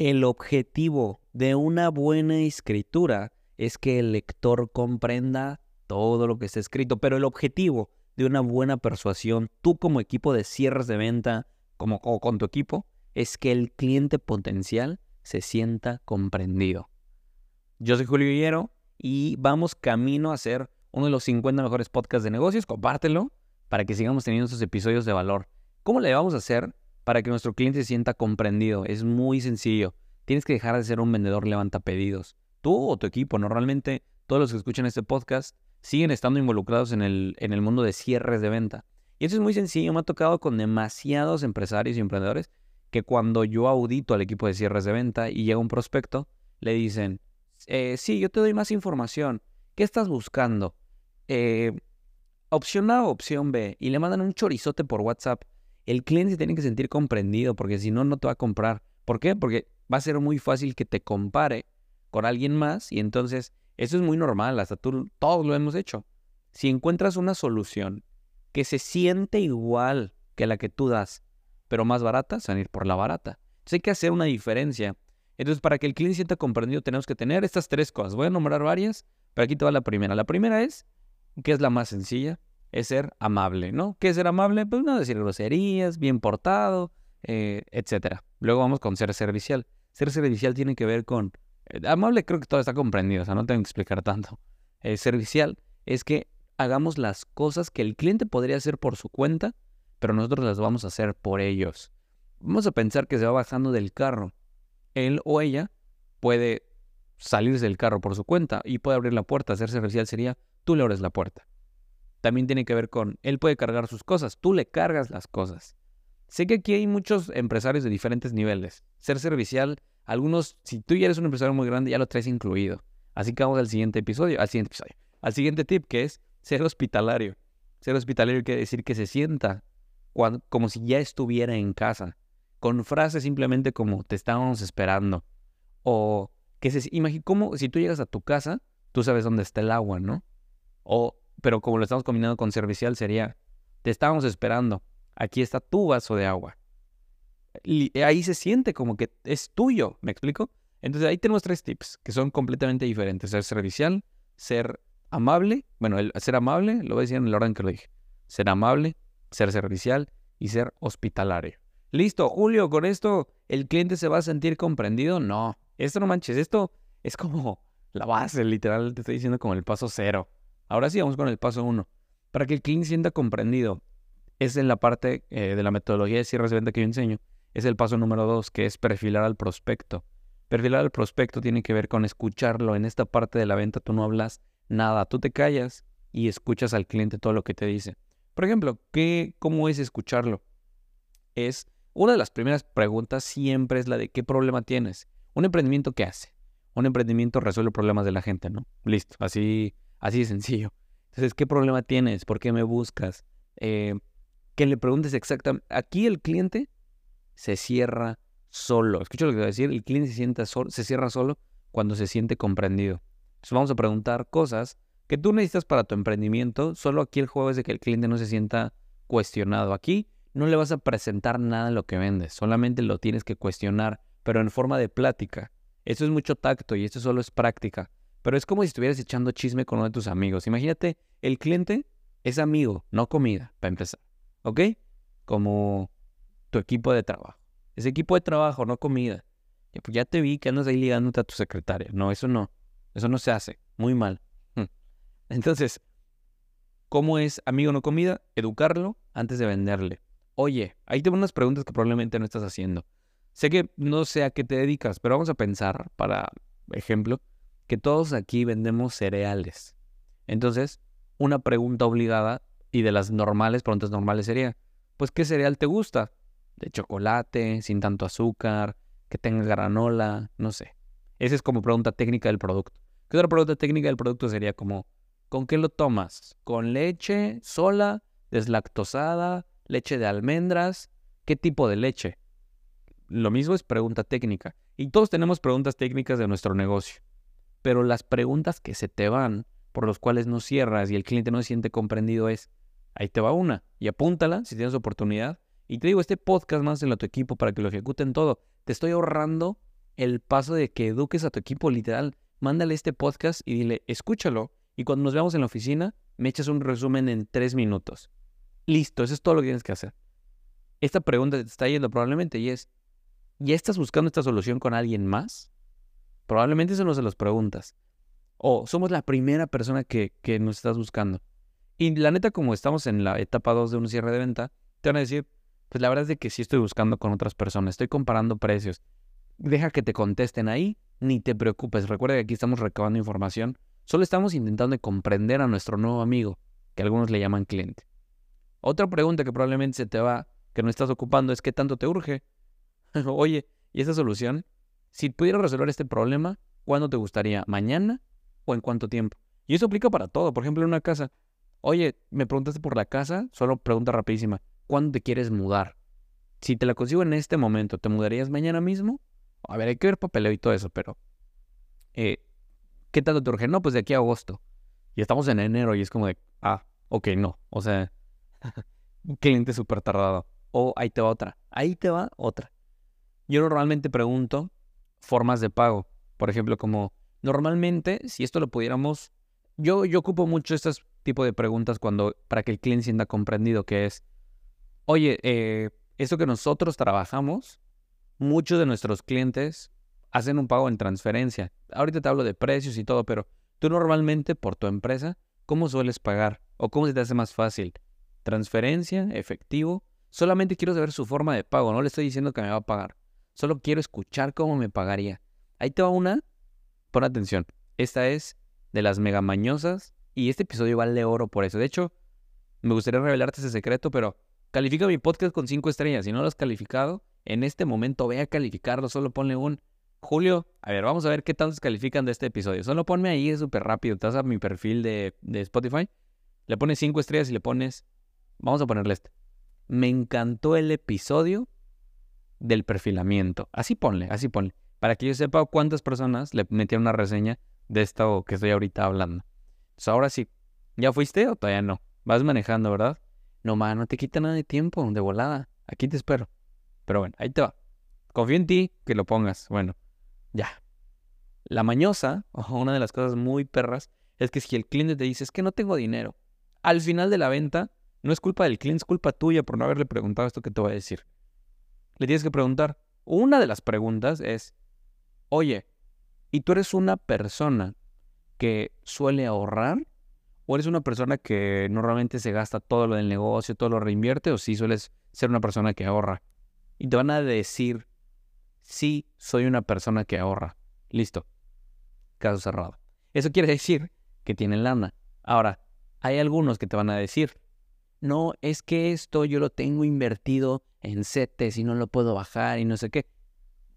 El objetivo de una buena escritura es que el lector comprenda todo lo que está escrito, pero el objetivo de una buena persuasión, tú como equipo de cierres de venta, como o con tu equipo, es que el cliente potencial se sienta comprendido. Yo soy Julio Guillero y vamos camino a ser uno de los 50 mejores podcasts de negocios. Compártelo para que sigamos teniendo estos episodios de valor. ¿Cómo le vamos a hacer para que nuestro cliente se sienta comprendido? Es muy sencillo. Tienes que dejar de ser un vendedor levanta pedidos. Tú o tu equipo, normalmente todos los que escuchan este podcast siguen estando involucrados en el, en el mundo de cierres de venta. Y eso es muy sencillo. Me ha tocado con demasiados empresarios y emprendedores que cuando yo audito al equipo de cierres de venta y llega un prospecto, le dicen, eh, sí, yo te doy más información. ¿Qué estás buscando? Eh, opción A o opción B. Y le mandan un chorizote por WhatsApp. El cliente tiene que sentir comprendido porque si no, no te va a comprar. ¿Por qué? Porque va a ser muy fácil que te compare con alguien más y entonces eso es muy normal, hasta tú, todos lo hemos hecho. Si encuentras una solución que se siente igual que la que tú das, pero más barata, se van a ir por la barata. Entonces hay que hacer una diferencia. Entonces, para que el cliente sienta comprendido, tenemos que tener estas tres cosas. Voy a nombrar varias, pero aquí te va la primera. La primera es, que es la más sencilla, es ser amable, ¿no? ¿Qué es ser amable? Pues no decir groserías, bien portado, eh, etc. Luego vamos con ser servicial. Ser servicial tiene que ver con... Eh, amable creo que todo está comprendido, o sea, no tengo que explicar tanto. Eh, servicial es que hagamos las cosas que el cliente podría hacer por su cuenta, pero nosotros las vamos a hacer por ellos. Vamos a pensar que se va bajando del carro. Él o ella puede salirse del carro por su cuenta y puede abrir la puerta. Ser servicial sería tú le abres la puerta. También tiene que ver con él puede cargar sus cosas, tú le cargas las cosas. Sé que aquí hay muchos empresarios de diferentes niveles. Ser servicial, algunos, si tú ya eres un empresario muy grande, ya lo traes incluido. Así que vamos al siguiente episodio, al siguiente episodio, al siguiente tip que es ser hospitalario. Ser hospitalario quiere decir que se sienta como si ya estuviera en casa, con frases simplemente como te estábamos esperando. O que se imagina como si tú llegas a tu casa, tú sabes dónde está el agua, ¿no? O, pero como lo estamos combinando con servicial, sería te estábamos esperando, aquí está tu vaso de agua. Y ahí se siente como que es tuyo, ¿me explico? Entonces ahí tenemos tres tips que son completamente diferentes. Ser servicial, ser amable, bueno, el ser amable, lo voy a decir en el orden que lo dije. Ser amable, ser servicial y ser hospitalario. Listo, Julio, con esto el cliente se va a sentir comprendido. No, esto no manches, esto es como la base, literal, te estoy diciendo como el paso cero. Ahora sí, vamos con el paso uno. Para que el cliente sienta comprendido, es en la parte eh, de la metodología de cierres de venta que yo enseño, es el paso número dos, que es perfilar al prospecto. Perfilar al prospecto tiene que ver con escucharlo. En esta parte de la venta tú no hablas nada, tú te callas y escuchas al cliente todo lo que te dice. Por ejemplo, ¿qué, ¿cómo es escucharlo? Es una de las primeras preguntas siempre es la de ¿qué problema tienes? Un emprendimiento ¿qué hace? Un emprendimiento resuelve problemas de la gente, ¿no? Listo, así, así de sencillo. Entonces, ¿qué problema tienes? ¿Por qué me buscas? Eh, que le preguntes exactamente. Aquí el cliente se cierra solo. Escucha lo que voy a decir. El cliente se, sienta se cierra solo cuando se siente comprendido. Entonces vamos a preguntar cosas que tú necesitas para tu emprendimiento, solo aquí el juego es de que el cliente no se sienta cuestionado. Aquí no le vas a presentar nada de lo que vendes, solamente lo tienes que cuestionar, pero en forma de plática. Eso es mucho tacto y esto solo es práctica. Pero es como si estuvieras echando chisme con uno de tus amigos. Imagínate, el cliente es amigo, no comida, para empezar. ¿Ok? Como tu equipo de trabajo. Es equipo de trabajo, no comida. Pues ya te vi que andas ahí ligándote a tu secretaria. No, eso no. Eso no se hace. Muy mal. Entonces, ¿cómo es amigo no comida? Educarlo antes de venderle. Oye, ahí tengo unas preguntas que probablemente no estás haciendo. Sé que no sé a qué te dedicas, pero vamos a pensar, para ejemplo, que todos aquí vendemos cereales. Entonces, una pregunta obligada y de las normales, preguntas normales sería, pues, ¿qué cereal te gusta? De chocolate, sin tanto azúcar, que tenga granola, no sé. Esa es como pregunta técnica del producto. ¿Qué otra pregunta técnica del producto sería como, ¿Con qué lo tomas? ¿Con leche sola, deslactosada, leche de almendras? ¿Qué tipo de leche? Lo mismo es pregunta técnica. Y todos tenemos preguntas técnicas de nuestro negocio. Pero las preguntas que se te van, por las cuales no cierras y el cliente no se siente comprendido es, ahí te va una. Y apúntala si tienes oportunidad. Y te digo, este podcast más en tu equipo para que lo ejecuten todo. Te estoy ahorrando el paso de que eduques a tu equipo literal. Mándale este podcast y dile, escúchalo. Y cuando nos veamos en la oficina, me echas un resumen en tres minutos. Listo, eso es todo lo que tienes que hacer. Esta pregunta te está yendo probablemente y es, ¿ya estás buscando esta solución con alguien más? Probablemente eso no se los preguntas. O somos la primera persona que, que nos estás buscando. Y la neta, como estamos en la etapa 2 de un cierre de venta, te van a decir, pues la verdad es de que sí estoy buscando con otras personas, estoy comparando precios. Deja que te contesten ahí, ni te preocupes. Recuerda que aquí estamos recabando información. Solo estamos intentando comprender a nuestro nuevo amigo, que algunos le llaman cliente. Otra pregunta que probablemente se te va, que no estás ocupando, es qué tanto te urge. Oye, ¿y esta solución? Si pudieras resolver este problema, ¿cuándo te gustaría? ¿Mañana o en cuánto tiempo? Y eso aplica para todo. Por ejemplo, en una casa. Oye, me preguntaste por la casa, solo pregunta rapidísima. ¿Cuándo te quieres mudar? Si te la consigo en este momento, ¿te mudarías mañana mismo? A ver, hay que ver papeleo y todo eso, pero... Eh, ¿Qué tanto te urge? No, pues de aquí a agosto. Y estamos en enero y es como de... Ah, ok, no. O sea, un cliente súper tardado. O ahí te va otra. Ahí te va otra. Yo normalmente pregunto formas de pago. Por ejemplo, como normalmente, si esto lo pudiéramos, yo, yo ocupo mucho este tipo de preguntas cuando, para que el cliente sienta comprendido, que es, oye, eh, esto que nosotros trabajamos, muchos de nuestros clientes hacen un pago en transferencia. Ahorita te hablo de precios y todo, pero tú normalmente por tu empresa, ¿cómo sueles pagar? ¿O cómo se te hace más fácil? ¿Transferencia? ¿Efectivo? Solamente quiero saber su forma de pago, no le estoy diciendo que me va a pagar. Solo quiero escuchar cómo me pagaría. Ahí te va una. Pon atención. Esta es de las mega mañosas y este episodio vale oro por eso. De hecho, me gustaría revelarte ese secreto, pero califica mi podcast con cinco estrellas. Si no lo has calificado, en este momento ve a calificarlo. Solo ponle un Julio. A ver, vamos a ver qué tantos califican de este episodio. Solo ponme ahí, es súper rápido. Te vas a mi perfil de, de Spotify, le pones cinco estrellas y le pones. Vamos a ponerle este. Me encantó el episodio del perfilamiento. Así ponle, así ponle. Para que yo sepa cuántas personas le metieron una reseña de esto que estoy ahorita hablando. Entonces ahora sí, ¿ya fuiste o todavía no? Vas manejando, ¿verdad? No, ma, no te quita nada de tiempo, de volada. Aquí te espero. Pero bueno, ahí te va. Confío en ti que lo pongas. Bueno, ya. La mañosa, o una de las cosas muy perras, es que si el cliente te dice, es que no tengo dinero, al final de la venta, no es culpa del cliente, es culpa tuya por no haberle preguntado esto que te voy a decir le tienes que preguntar. Una de las preguntas es, oye, ¿y tú eres una persona que suele ahorrar? ¿O eres una persona que normalmente se gasta todo lo del negocio, todo lo reinvierte? ¿O sí sueles ser una persona que ahorra? Y te van a decir, sí, soy una persona que ahorra. Listo. Caso cerrado. Eso quiere decir que tienen lana. Ahora, hay algunos que te van a decir, no, es que esto yo lo tengo invertido en CETES y no lo puedo bajar y no sé qué.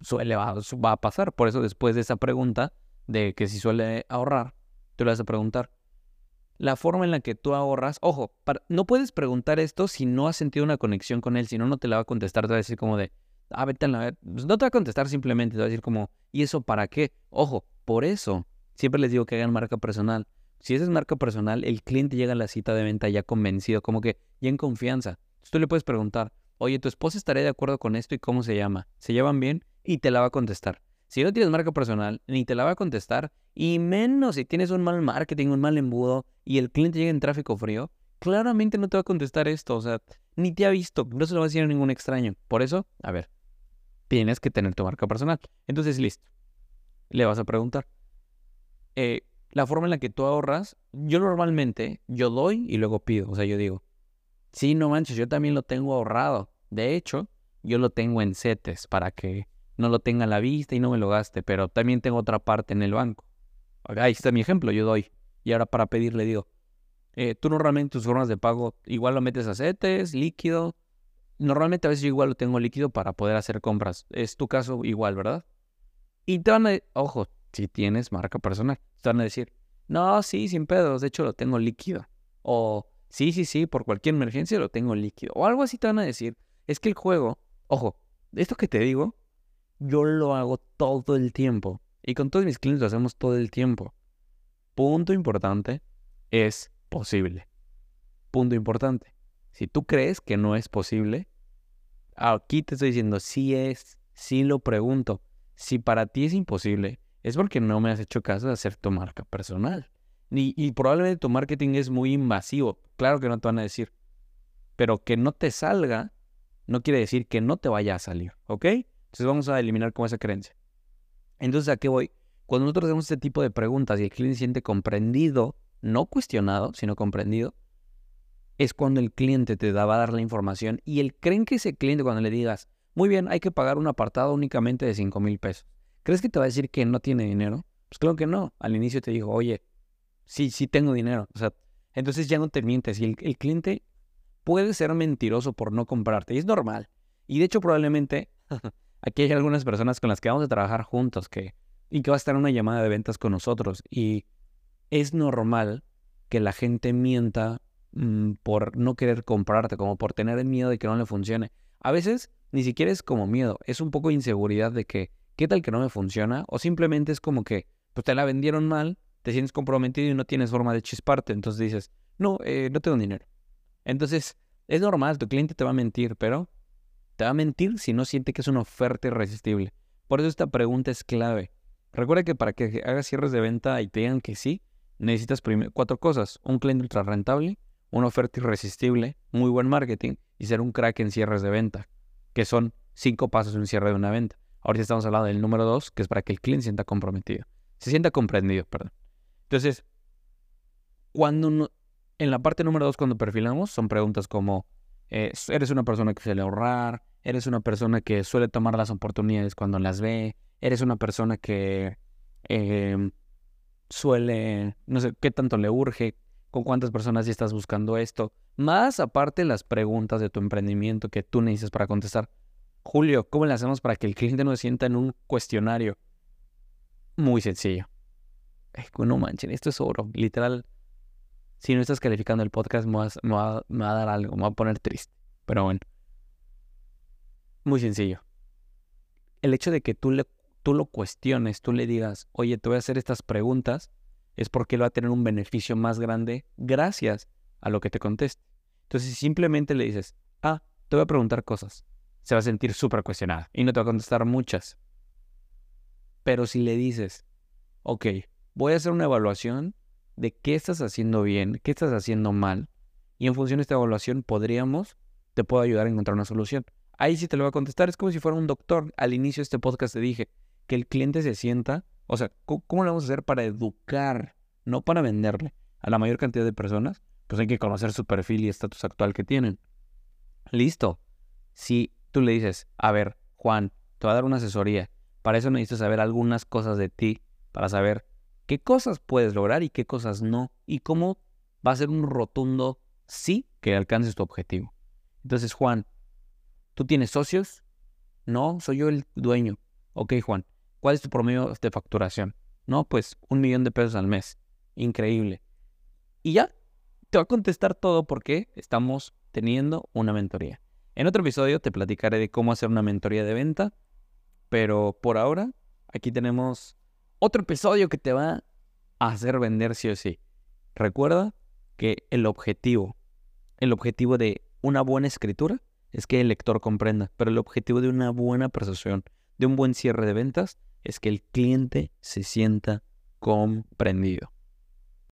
Suele va, a pasar. Por eso después de esa pregunta de que si suele ahorrar, te lo vas a preguntar. La forma en la que tú ahorras, ojo, no puedes preguntar esto si no has sentido una conexión con él, si no, no te la va a contestar, te va a decir como de, ah, vete a la... Pues no te va a contestar simplemente, te va a decir como, ¿y eso para qué? Ojo, por eso, siempre les digo que hagan marca personal. Si esa es marca personal, el cliente llega a la cita de venta ya convencido, como que ya en confianza. Entonces tú le puedes preguntar, oye, ¿tu esposa estaría de acuerdo con esto y cómo se llama? ¿Se llevan bien? Y te la va a contestar. Si no tienes marca personal, ni te la va a contestar, y menos si tienes un mal marketing, un mal embudo, y el cliente llega en tráfico frío, claramente no te va a contestar esto, o sea, ni te ha visto, no se lo va a decir a ningún extraño. Por eso, a ver, tienes que tener tu marca personal. Entonces, listo. Le vas a preguntar. Eh, la forma en la que tú ahorras, yo normalmente, yo doy y luego pido. O sea, yo digo, sí, no manches, yo también lo tengo ahorrado. De hecho, yo lo tengo en CETES para que no lo tenga a la vista y no me lo gaste, pero también tengo otra parte en el banco. Ahí está mi ejemplo, yo doy. Y ahora para pedir le digo, eh, tú normalmente tus formas de pago igual lo metes a CETES, líquido. Normalmente a veces yo igual lo tengo líquido para poder hacer compras. Es tu caso igual, ¿verdad? Y te van a, ojo, si tienes marca personal. Te van a decir, no, sí, sin pedos, de hecho lo tengo líquido. O sí, sí, sí, por cualquier emergencia lo tengo líquido. O algo así te van a decir. Es que el juego, ojo, esto que te digo, yo lo hago todo el tiempo. Y con todos mis clientes lo hacemos todo el tiempo. Punto importante, es posible. Punto importante. Si tú crees que no es posible, aquí te estoy diciendo, sí es, sí lo pregunto Si para ti es imposible, es porque no me has hecho caso de hacer tu marca personal. Y, y probablemente tu marketing es muy invasivo. Claro que no te van a decir. Pero que no te salga no quiere decir que no te vaya a salir, ¿ok? Entonces vamos a eliminar como esa creencia. Entonces, ¿a qué voy? Cuando nosotros hacemos este tipo de preguntas y el cliente siente comprendido, no cuestionado, sino comprendido, es cuando el cliente te va a dar la información y el creen que ese cliente cuando le digas, muy bien, hay que pagar un apartado únicamente de 5 mil pesos. ¿Crees que te va a decir que no tiene dinero? Pues claro que no. Al inicio te dijo, oye, sí, sí tengo dinero. O sea, entonces ya no te mientes. Y el, cliente puede ser mentiroso por no comprarte. Y es normal. Y de hecho, probablemente aquí hay algunas personas con las que vamos a trabajar juntos que, y que va a estar una llamada de ventas con nosotros. Y es normal que la gente mienta mm, por no querer comprarte, como por tener miedo de que no le funcione. A veces ni siquiera es como miedo, es un poco inseguridad de que, ¿qué tal que no me funciona? O simplemente es como que, pues te la vendieron mal, te sientes comprometido y no tienes forma de chisparte. Entonces dices, no, eh, no tengo dinero. Entonces, es normal, tu cliente te va a mentir, pero te va a mentir si no siente que es una oferta irresistible. Por eso esta pregunta es clave. Recuerda que para que hagas cierres de venta y te digan que sí, necesitas cuatro cosas. Un cliente ultra rentable, una oferta irresistible, muy buen marketing y ser un crack en cierres de venta que son cinco pasos en un cierre de una venta. Ahorita estamos hablando del número dos, que es para que el cliente sienta comprometido. Se sienta comprendido, perdón. Entonces, cuando en la parte número dos, cuando perfilamos, son preguntas como, eh, ¿eres una persona que suele ahorrar? ¿Eres una persona que suele tomar las oportunidades cuando las ve? ¿Eres una persona que em, suele, no sé, qué tanto le urge? ¿Con cuántas personas ya estás buscando esto? Más aparte las preguntas de tu emprendimiento que tú necesitas para contestar. Julio, ¿cómo le hacemos para que el cliente no se sienta en un cuestionario? Muy sencillo. no manchen, esto es oro. Literal, si no estás calificando el podcast, me va, a dar algo, me va a poner triste. Pero bueno. Muy sencillo. El hecho de que tú, le, tú lo cuestiones, tú le digas, oye, te voy a hacer estas preguntas, es porque él va a tener un beneficio más grande gracias a lo que te conteste. Entonces, si simplemente le dices, ah, te voy a preguntar cosas, se va a sentir súper cuestionada y no te va a contestar muchas. Pero si le dices, ok, voy a hacer una evaluación de qué estás haciendo bien, qué estás haciendo mal, y en función de esta evaluación podríamos, te puedo ayudar a encontrar una solución. Ahí sí te lo voy a contestar, es como si fuera un doctor. Al inicio de este podcast te dije que el cliente se sienta, o sea, ¿cómo, lo vamos a hacer para educar, no para venderle a la mayor cantidad de personas? pues hay que conocer su perfil y estatus actual que tienen. Listo. Si tú le dices, a ver, Juan, te voy a dar una asesoría, para eso necesitas saber algunas cosas de ti, para saber qué cosas puedes lograr y qué cosas no, y cómo va a ser un rotundo sí que alcances tu objetivo. Entonces, Juan, ¿tú tienes socios? No, soy yo el dueño. Ok, Juan, ¿cuál es tu promedio de facturación? No, pues un millón de pesos al mes. Increíble. Y ya, te va a contestar todo porque estamos teniendo una mentoría. En otro episodio te platicaré de cómo hacer una mentoría de venta, pero por ahora aquí tenemos otro episodio que te va a hacer vender sí o sí. Recuerda que el objetivo, el objetivo de una buena escritura es que el lector comprenda, pero el objetivo de una buena persuasión, de un buen cierre de ventas, es que el cliente se sienta comprendido.